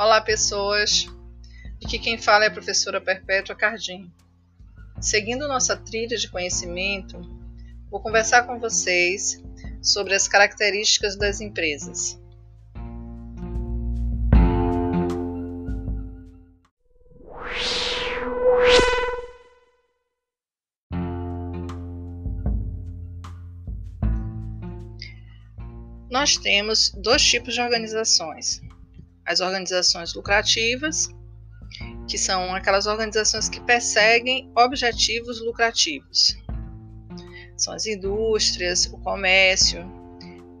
Olá, pessoas. Aqui quem fala é a professora Perpétua Cardim. Seguindo nossa trilha de conhecimento, vou conversar com vocês sobre as características das empresas. Nós temos dois tipos de organizações: as organizações lucrativas, que são aquelas organizações que perseguem objetivos lucrativos. São as indústrias, o comércio,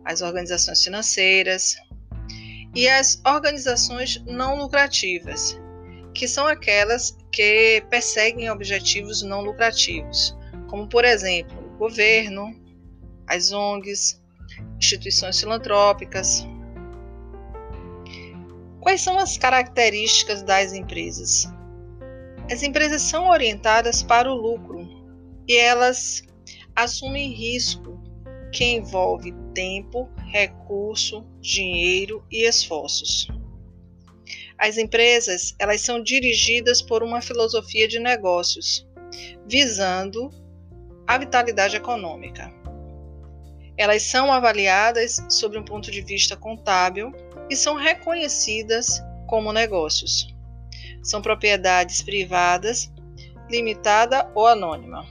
as organizações financeiras e as organizações não lucrativas, que são aquelas que perseguem objetivos não lucrativos, como por exemplo, o governo, as ONGs, instituições filantrópicas, Quais são as características das empresas? As empresas são orientadas para o lucro e elas assumem risco que envolve tempo, recurso, dinheiro e esforços. As empresas, elas são dirigidas por uma filosofia de negócios, visando a vitalidade econômica. Elas são avaliadas sob um ponto de vista contábil e são reconhecidas como negócios. São propriedades privadas, limitada ou anônima.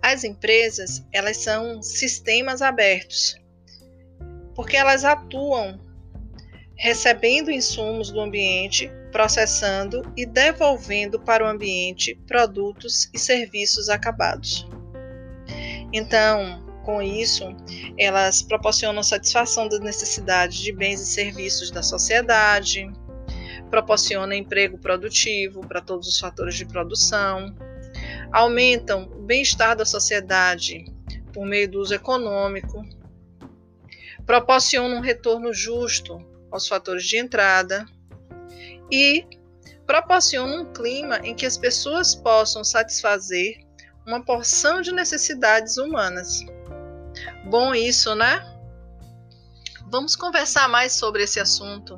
As empresas, elas são sistemas abertos, porque elas atuam recebendo insumos do ambiente, processando e devolvendo para o ambiente produtos e serviços acabados. Então, com isso, elas proporcionam satisfação das necessidades de bens e serviços da sociedade, proporcionam emprego produtivo para todos os fatores de produção, aumentam o bem-estar da sociedade por meio do uso econômico, proporcionam um retorno justo aos fatores de entrada e proporcionam um clima em que as pessoas possam satisfazer uma porção de necessidades humanas. Bom isso, né? Vamos conversar mais sobre esse assunto.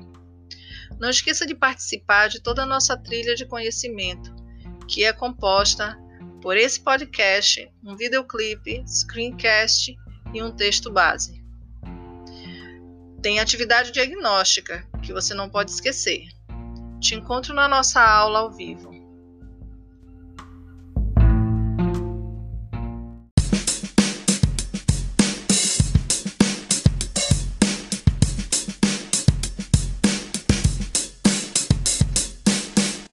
Não esqueça de participar de toda a nossa trilha de conhecimento, que é composta por esse podcast, um videoclipe, screencast e um texto base. Tem atividade diagnóstica, que você não pode esquecer. Te encontro na nossa aula ao vivo.